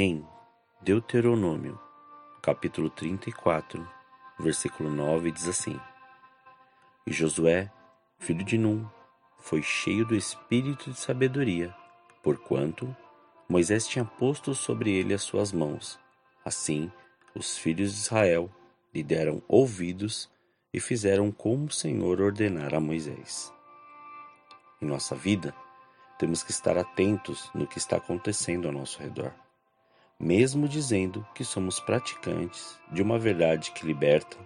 Em Deuteronômio, capítulo 34, versículo 9, diz assim: E Josué, filho de Num, foi cheio do espírito de sabedoria, porquanto Moisés tinha posto sobre ele as suas mãos. Assim, os filhos de Israel lhe deram ouvidos e fizeram como o Senhor ordenara a Moisés. Em nossa vida, temos que estar atentos no que está acontecendo ao nosso redor mesmo dizendo que somos praticantes de uma verdade que liberta,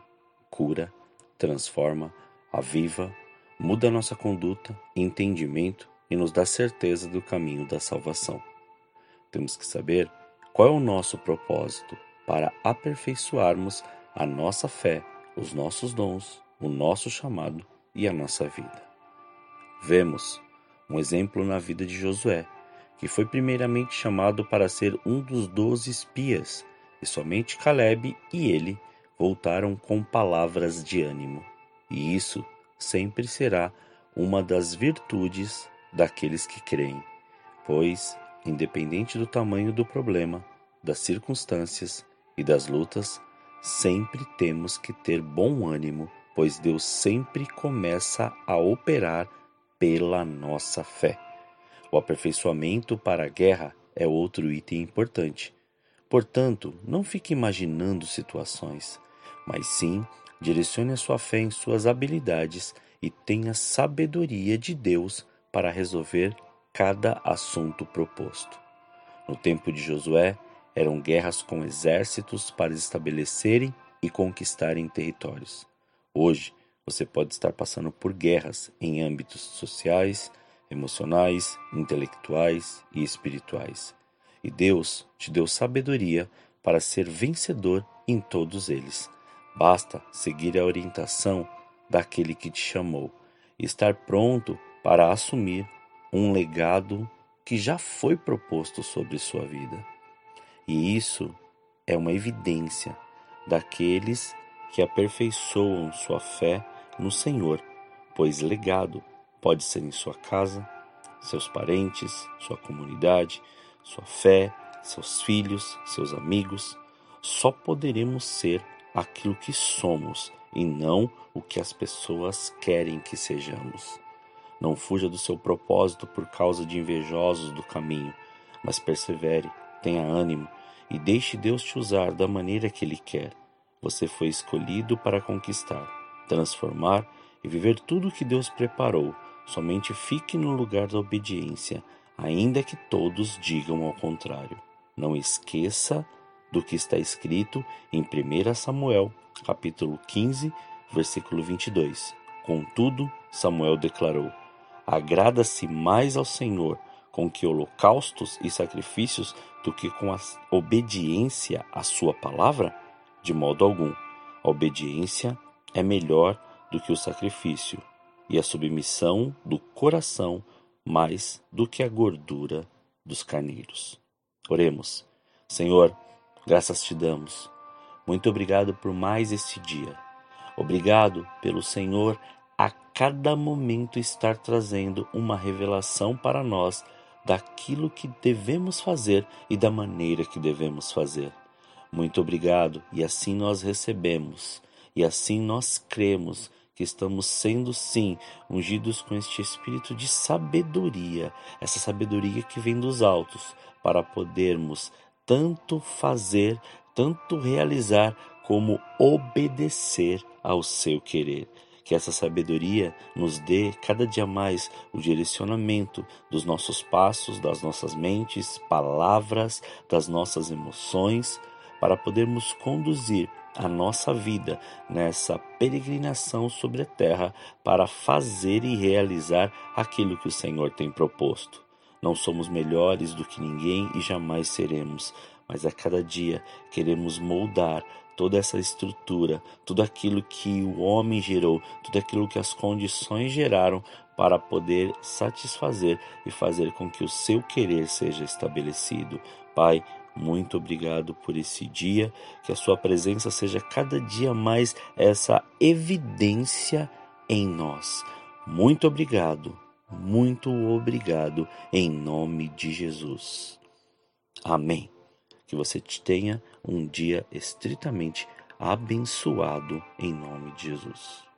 cura, transforma, aviva, muda nossa conduta, entendimento e nos dá certeza do caminho da salvação. Temos que saber qual é o nosso propósito para aperfeiçoarmos a nossa fé, os nossos dons, o nosso chamado e a nossa vida. Vemos um exemplo na vida de Josué que foi primeiramente chamado para ser um dos doze espias, e somente Caleb e ele voltaram com palavras de ânimo. E isso sempre será uma das virtudes daqueles que creem, pois, independente do tamanho do problema, das circunstâncias e das lutas, sempre temos que ter bom ânimo, pois Deus sempre começa a operar pela nossa fé. O aperfeiçoamento para a guerra é outro item importante. Portanto, não fique imaginando situações, mas sim direcione a sua fé em suas habilidades e tenha sabedoria de Deus para resolver cada assunto proposto. No tempo de Josué, eram guerras com exércitos para estabelecerem e conquistarem territórios. Hoje, você pode estar passando por guerras em âmbitos sociais, emocionais, intelectuais e espirituais. E Deus te deu sabedoria para ser vencedor em todos eles. Basta seguir a orientação daquele que te chamou e estar pronto para assumir um legado que já foi proposto sobre sua vida. E isso é uma evidência daqueles que aperfeiçoam sua fé no Senhor, pois legado Pode ser em sua casa, seus parentes, sua comunidade, sua fé, seus filhos, seus amigos. Só poderemos ser aquilo que somos e não o que as pessoas querem que sejamos. Não fuja do seu propósito por causa de invejosos do caminho, mas persevere, tenha ânimo e deixe Deus te usar da maneira que Ele quer. Você foi escolhido para conquistar, transformar e viver tudo o que Deus preparou Somente fique no lugar da obediência, ainda que todos digam ao contrário. Não esqueça do que está escrito em 1 Samuel, capítulo 15, versículo 22. Contudo, Samuel declarou: Agrada-se mais ao Senhor com que holocaustos e sacrifícios do que com a obediência à sua palavra? De modo algum. A obediência é melhor do que o sacrifício, e a submissão do coração mais do que a gordura dos carneiros. Oremos. Senhor, graças te damos. Muito obrigado por mais este dia. Obrigado pelo Senhor a cada momento estar trazendo uma revelação para nós daquilo que devemos fazer e da maneira que devemos fazer. Muito obrigado, e assim nós recebemos, e assim nós cremos que estamos sendo sim ungidos com este espírito de sabedoria, essa sabedoria que vem dos altos, para podermos tanto fazer, tanto realizar, como obedecer ao seu querer. Que essa sabedoria nos dê cada dia mais o direcionamento dos nossos passos, das nossas mentes, palavras, das nossas emoções, para podermos conduzir a nossa vida nessa peregrinação sobre a terra para fazer e realizar aquilo que o Senhor tem proposto. Não somos melhores do que ninguém e jamais seremos, mas a cada dia queremos moldar toda essa estrutura, tudo aquilo que o homem gerou, tudo aquilo que as condições geraram para poder satisfazer e fazer com que o seu querer seja estabelecido. Pai, muito obrigado por esse dia, que a sua presença seja cada dia mais essa evidência em nós. Muito obrigado, muito obrigado, em nome de Jesus. Amém. Que você tenha um dia estritamente abençoado em nome de Jesus.